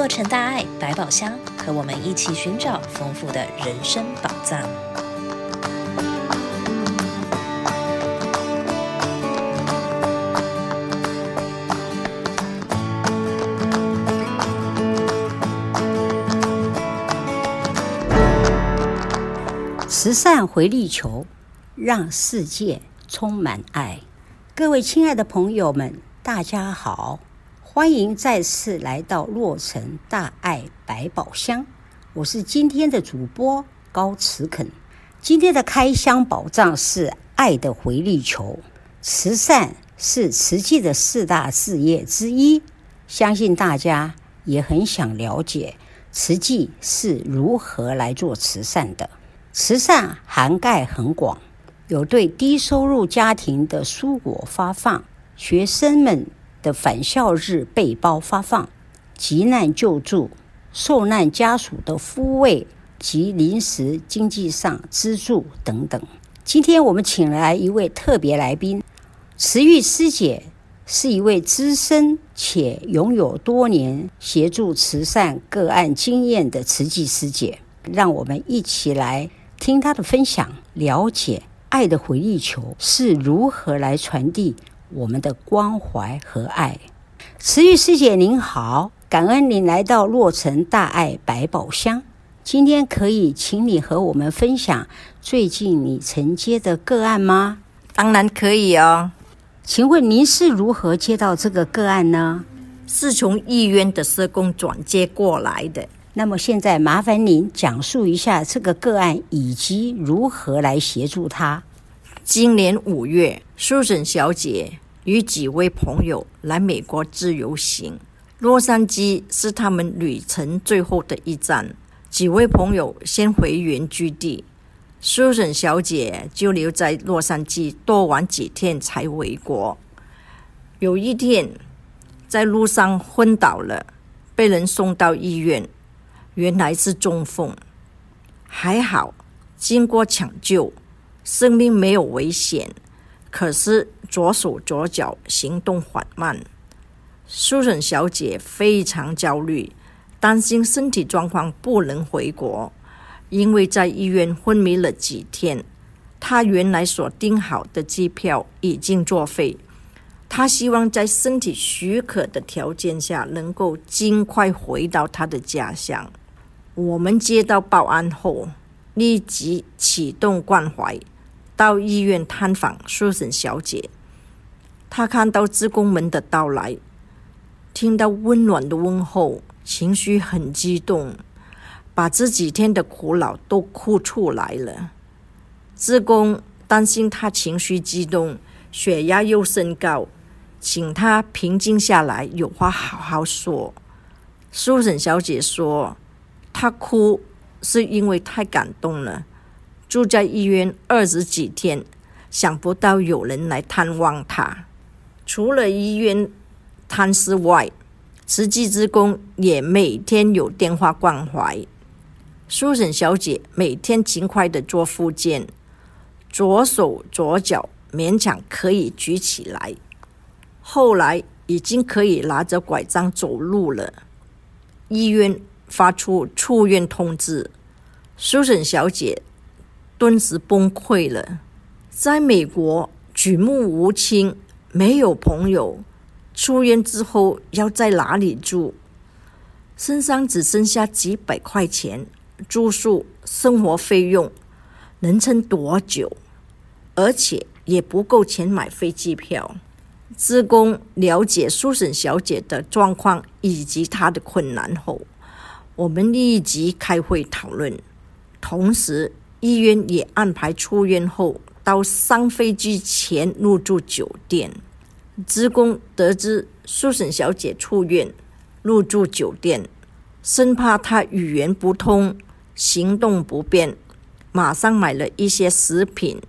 洛城大爱百宝箱，和我们一起寻找丰富的人生宝藏。慈善回力球，让世界充满爱。各位亲爱的朋友们，大家好，欢迎再次来到洛城大爱百宝箱。我是今天的主播高慈肯。今天的开箱宝藏是爱的回力球。慈善是慈济的四大事业之一，相信大家也很想了解慈济是如何来做慈善的。慈善涵盖很广，有对低收入家庭的蔬果发放、学生们的返校日背包发放、急难救助、受难家属的抚慰及临时经济上资助等等。今天我们请来一位特别来宾，慈玉师姐是一位资深且拥有多年协助慈善个案经验的慈济师姐，让我们一起来。听她的分享，了解爱的回力球是如何来传递我们的关怀和爱。慈玉师姐您好，感恩您来到洛城大爱百宝箱。今天可以请你和我们分享最近你承接的个案吗？当然可以哦。请问您是如何接到这个个案呢？是从医院的社工转接过来的。那么现在麻烦您讲述一下这个个案以及如何来协助他。今年五月，苏沈小姐与几位朋友来美国自由行，洛杉矶是他们旅程最后的一站。几位朋友先回原居地，苏沈小姐就留在洛杉矶多玩几天才回国。有一天，在路上昏倒了，被人送到医院。原来是中风，还好，经过抢救，生命没有危险。可是左手左脚行动缓慢，苏沈小姐非常焦虑，担心身体状况不能回国，因为在医院昏迷了几天。她原来所订好的机票已经作废，她希望在身体许可的条件下，能够尽快回到她的家乡。我们接到报案后，立即启动关怀，到医院探访苏沈小姐。她看到志工们的到来，听到温暖的问候，情绪很激动，把这几天的苦恼都哭出来了。志工担心她情绪激动，血压又升高，请她平静下来，有话好好说。苏沈小姐说。她哭是因为太感动了，住在医院二十几天，想不到有人来探望他。除了医院探视外，慈济志工也每天有电话关怀。苏沈小姐每天勤快地做复健，左手左脚勉强可以举起来，后来已经可以拿着拐杖走路了。医院。发出出院通知，苏沈小姐顿时崩溃了。在美国举目无亲，没有朋友，出院之后要在哪里住？身上只剩下几百块钱，住宿、生活费用能撑多久？而且也不够钱买飞机票。职工了解苏沈小姐的状况以及她的困难后。我们立即开会讨论，同时医院也安排出院后到上飞机前入住酒店。职工得知苏沈小姐出院入住酒店，生怕她语言不通、行动不便，马上买了一些食品，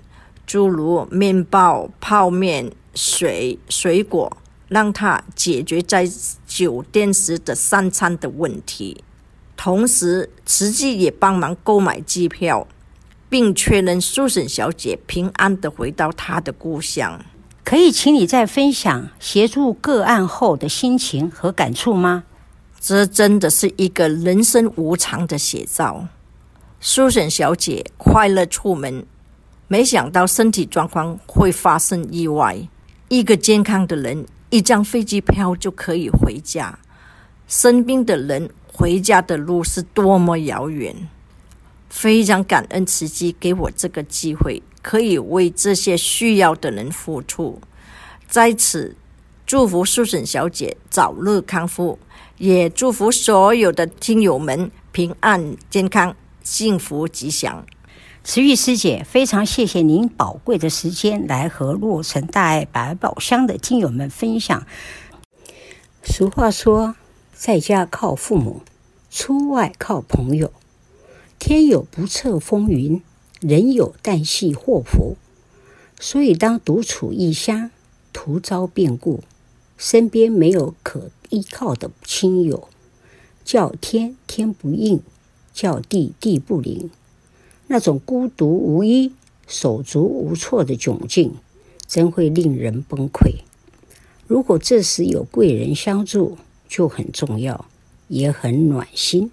诸如面包、泡面、水、水果，让她解决在酒店时的三餐的问题。同时，慈济也帮忙购买机票，并确认苏沈小姐平安地回到她的故乡。可以请你再分享协助个案后的心情和感触吗？这真的是一个人生无常的写照。Susan 小姐快乐出门，没想到身体状况会发生意外。一个健康的人，一张飞机票就可以回家；生病的人，回家的路是多么遥远。非常感恩慈济给我这个机会，可以为这些需要的人付出。在此，祝福 Susan 小姐早日康复，也祝福所有的听友们平安健康、幸福吉祥。慈玉师姐，非常谢谢您宝贵的时间来和洛城大爱百宝箱的听友们分享。俗话说，在家靠父母，出外靠朋友。天有不测风云，人有旦夕祸福。所以，当独处异乡，突遭变故，身边没有可依靠的亲友，叫天天不应，叫地地不灵，那种孤独无依、手足无措的窘境，真会令人崩溃。如果这时有贵人相助，就很重要，也很暖心。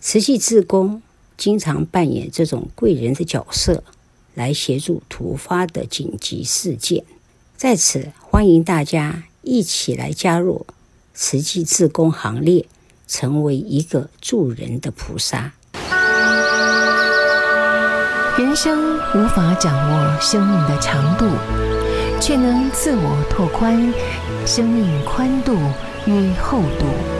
慈济志工。经常扮演这种贵人的角色，来协助突发的紧急事件。在此，欢迎大家一起来加入慈济志工行列，成为一个助人的菩萨。人生无法掌握生命的长度，却能自我拓宽生命宽度与厚度。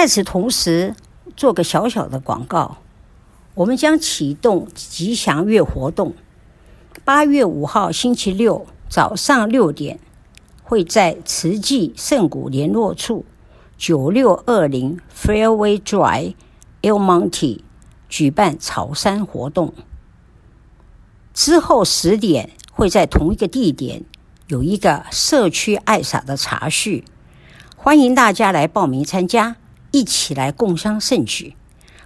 在此同时，做个小小的广告，我们将启动吉祥月活动。八月五号星期六早上六点，会在慈济圣谷联络处九六二零 Fairway Drive El Monte 举办草山活动。之后十点会在同一个地点有一个社区爱洒的茶叙，欢迎大家来报名参加。一起来共襄盛举，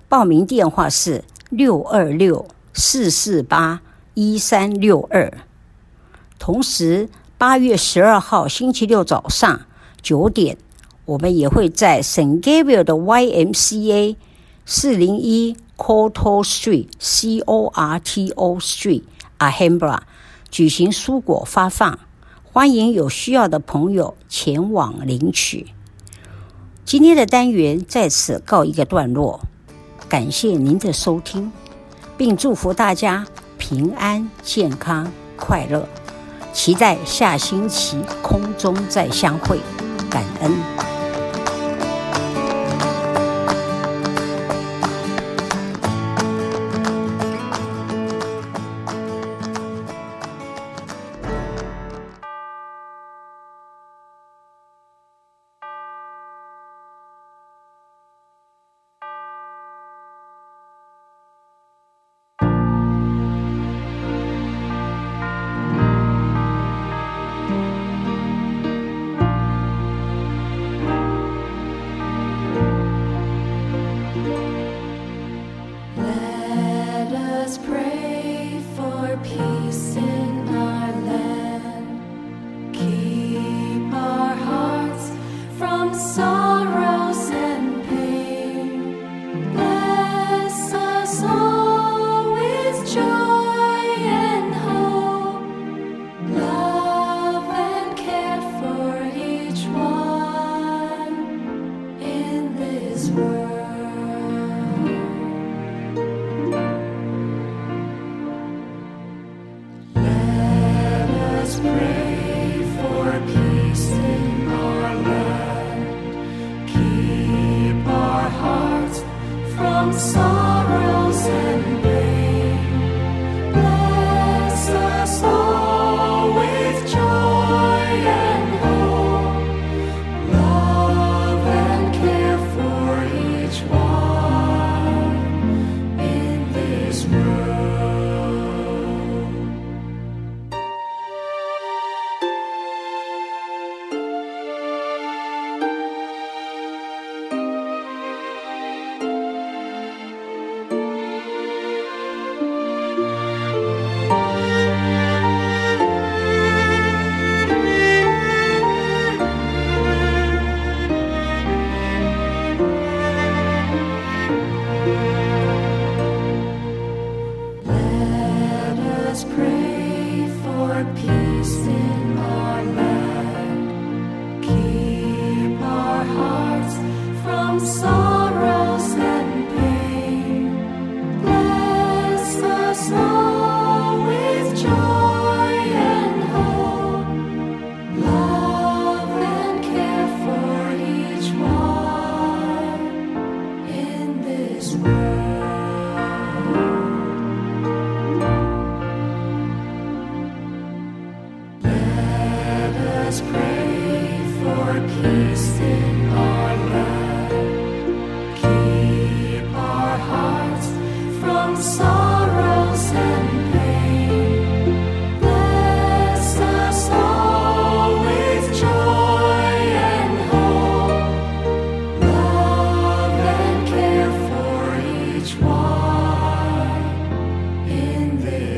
报名电话是六二六四四八一三六二。同时，八月十二号星期六早上九点，我们也会在 St. Gabriel 的 YMCA 四零一 Corto Street C O R T O Street a h a m b r a 举行蔬果发放，欢迎有需要的朋友前往领取。今天的单元在此告一个段落，感谢您的收听，并祝福大家平安、健康、快乐，期待下星期空中再相会，感恩。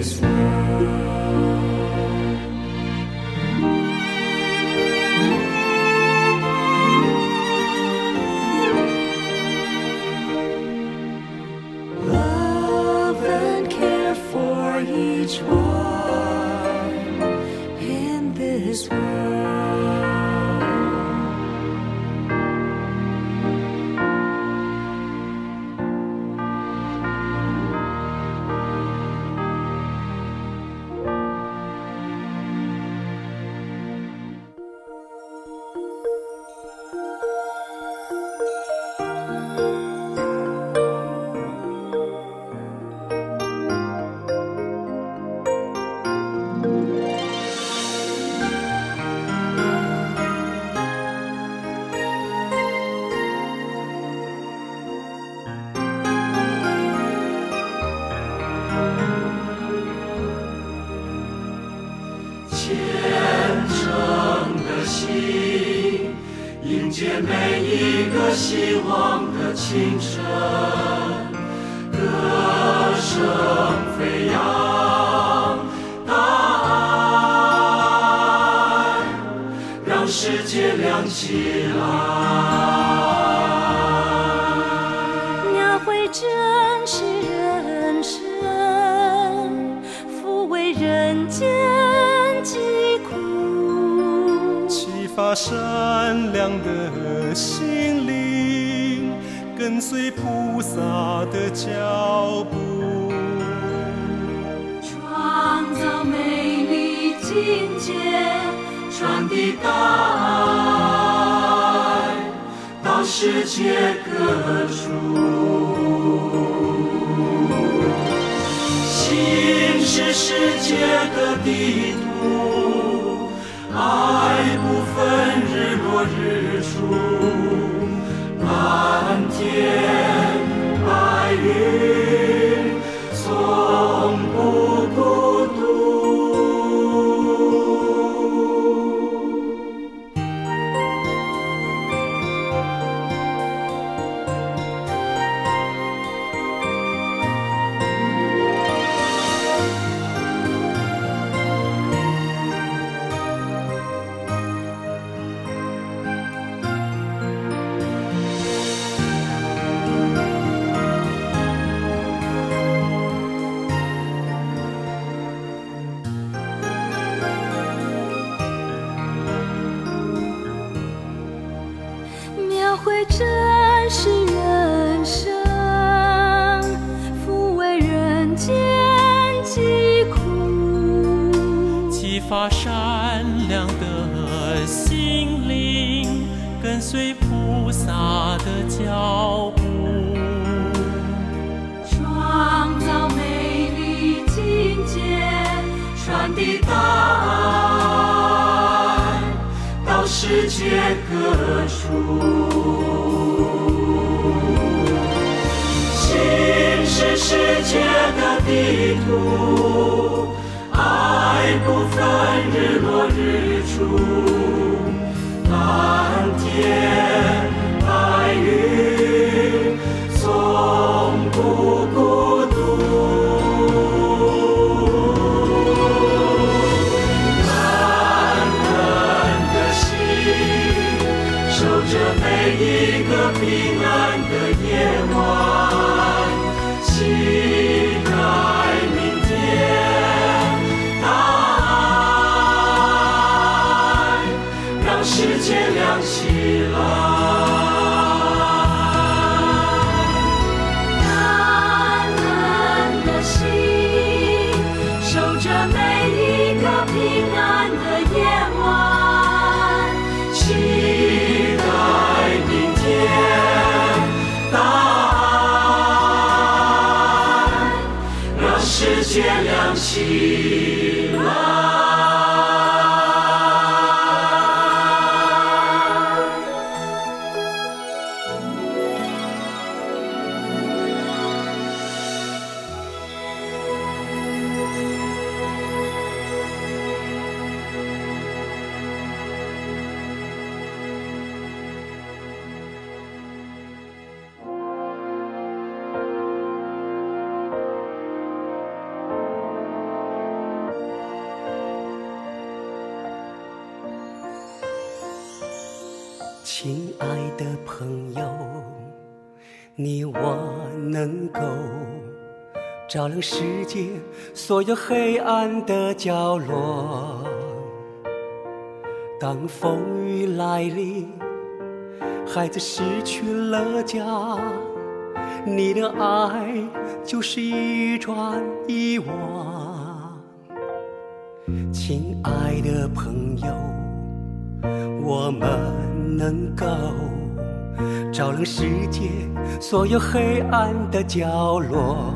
this world. 希望的青春，的脚步，创造美丽境界，传递大爱到世界各处，心是世界的地图，爱不分日落日出，蓝天随菩萨的脚步创造美丽境界传递大爱到世界各处。心是世界的地图爱不分日落日出。fiel. 亲爱的朋友，你我能够照亮世界所有黑暗的角落。当风雨来临，孩子失去了家，你的爱就是一砖一瓦。亲爱的朋友，我们能够照亮世界所有黑暗的角落。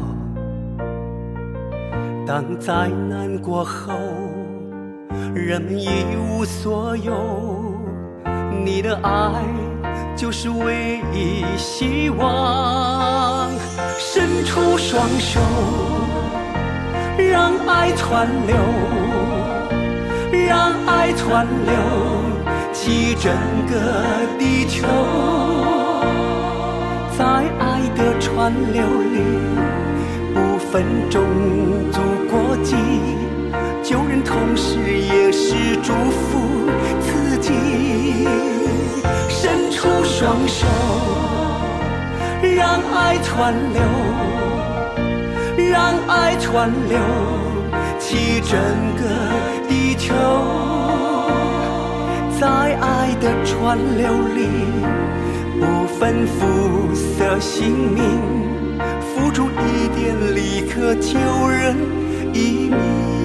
当灾难过后，人们一无所有，你的爱就是唯一希望。伸出双手，让爱川流，让爱川流，一整个地球。在爱的川流里，不分种族国籍，救人同时也是祝福自己。伸出双手，让爱川流。让爱川流，起整个地球，在爱的川流里，不分肤色姓名，付出一点立刻救人一命。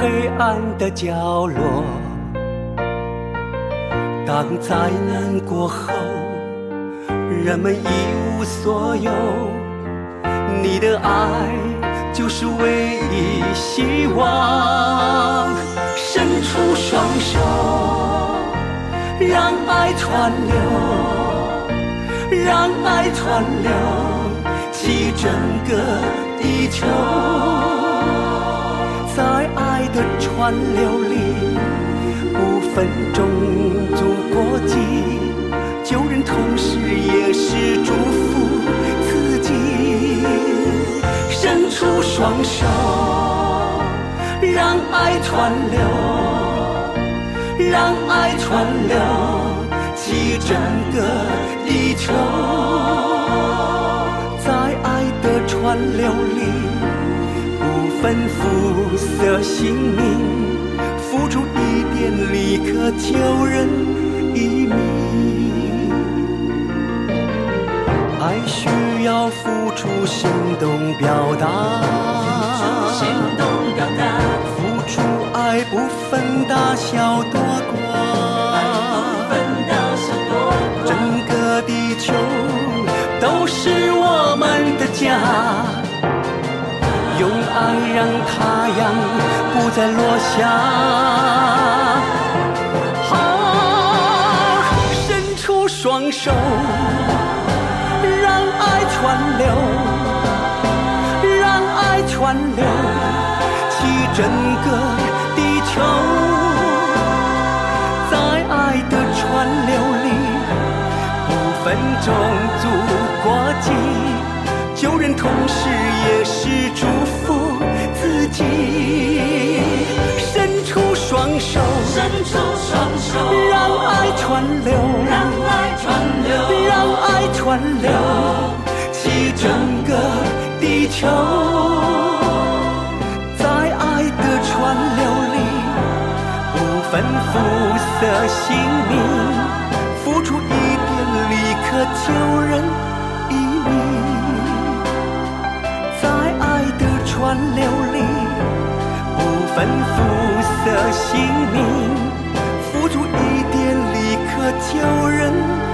黑暗的角落，当灾难过后，人们一无所有，你的爱就是唯一希望。伸出双手，让爱川流，让爱川流，起整个地球。在爱爱的川流里，不分种族国籍，救人同时也是祝福自己。伸出双手，让爱川流，让爱川流，起整个地球。在爱的川流里。分肤色姓名，付出一点力，可救人一命。爱需要付出行动表达，行动表达，付出爱不分大小多寡，整个地球都是我们的家。爱让太阳不再落下，啊，伸出双手，让爱川流，让爱川流，起整个地球，在爱的川流里，不分种族国籍。救人同时也是祝福己，伸出双手，伸出双手，让爱川流，让爱川流，让爱川流，起整个地球，在爱的川流里，不分肤色姓名，付出一点力，可救人。川流里，本无色性命，付出一点力，可救人。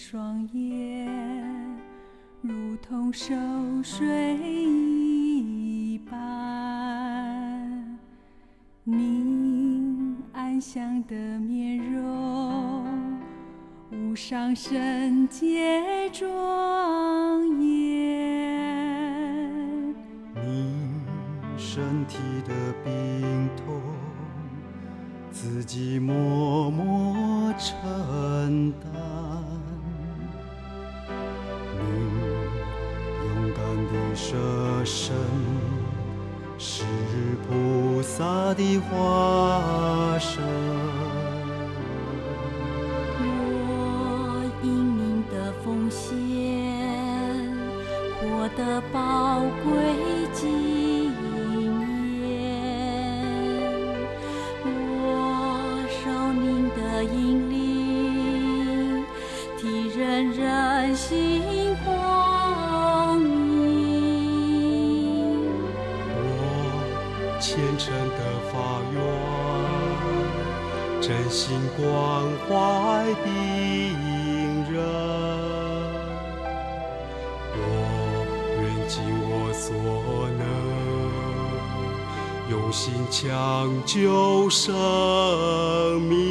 双眼如同熟睡一般，你安详的面容无上圣洁庄严。你身体的病痛，自己默默承担。舍身，是菩萨的化身。心抢救生命，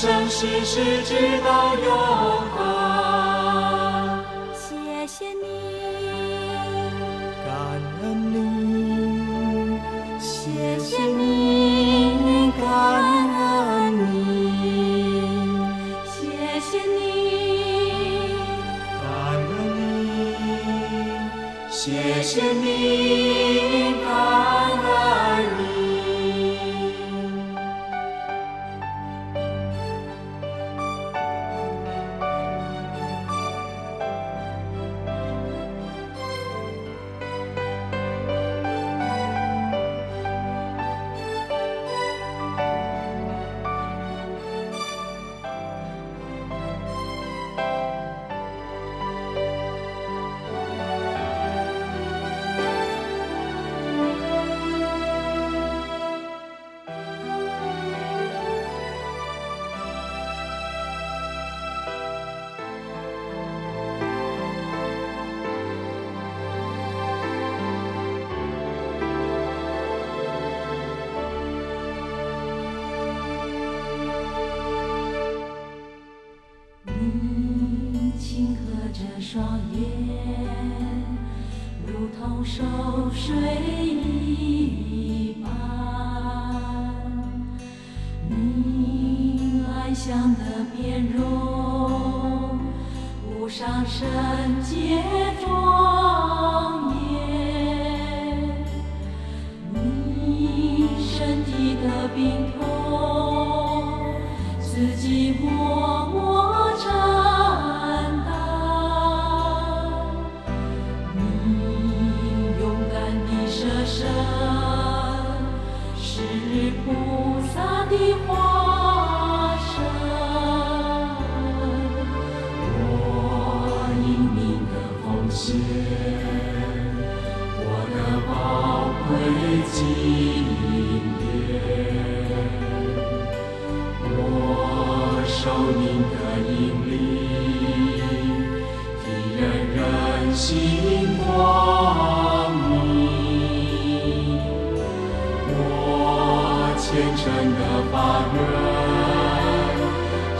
生生世世直到永恒。谢谢你，感恩你，谢谢你，感恩你，谢谢你。谢谢你，天我的宝贵经验，我受您的引领，替人人心光明，我虔诚的。发愿，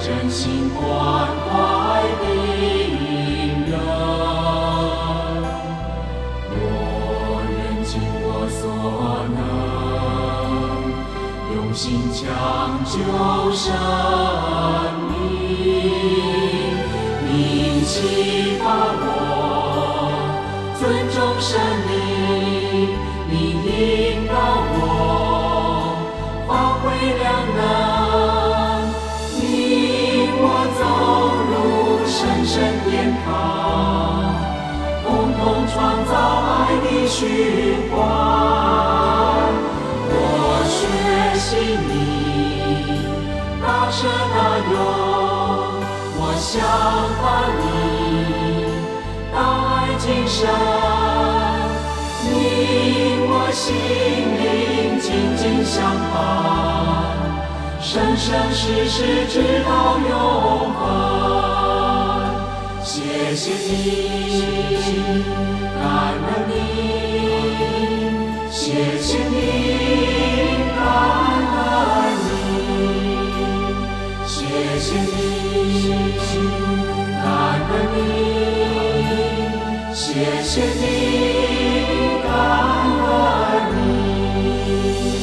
真心关救生命，你启发我尊重生命，你引导我发挥良能，你我走入神圣殿堂，共同创造爱的循环。想把你，大爱精深，你我心灵紧紧相伴，生生世世直到永恒。谢谢你，感恩你，谢谢你，谢谢你，感恩你。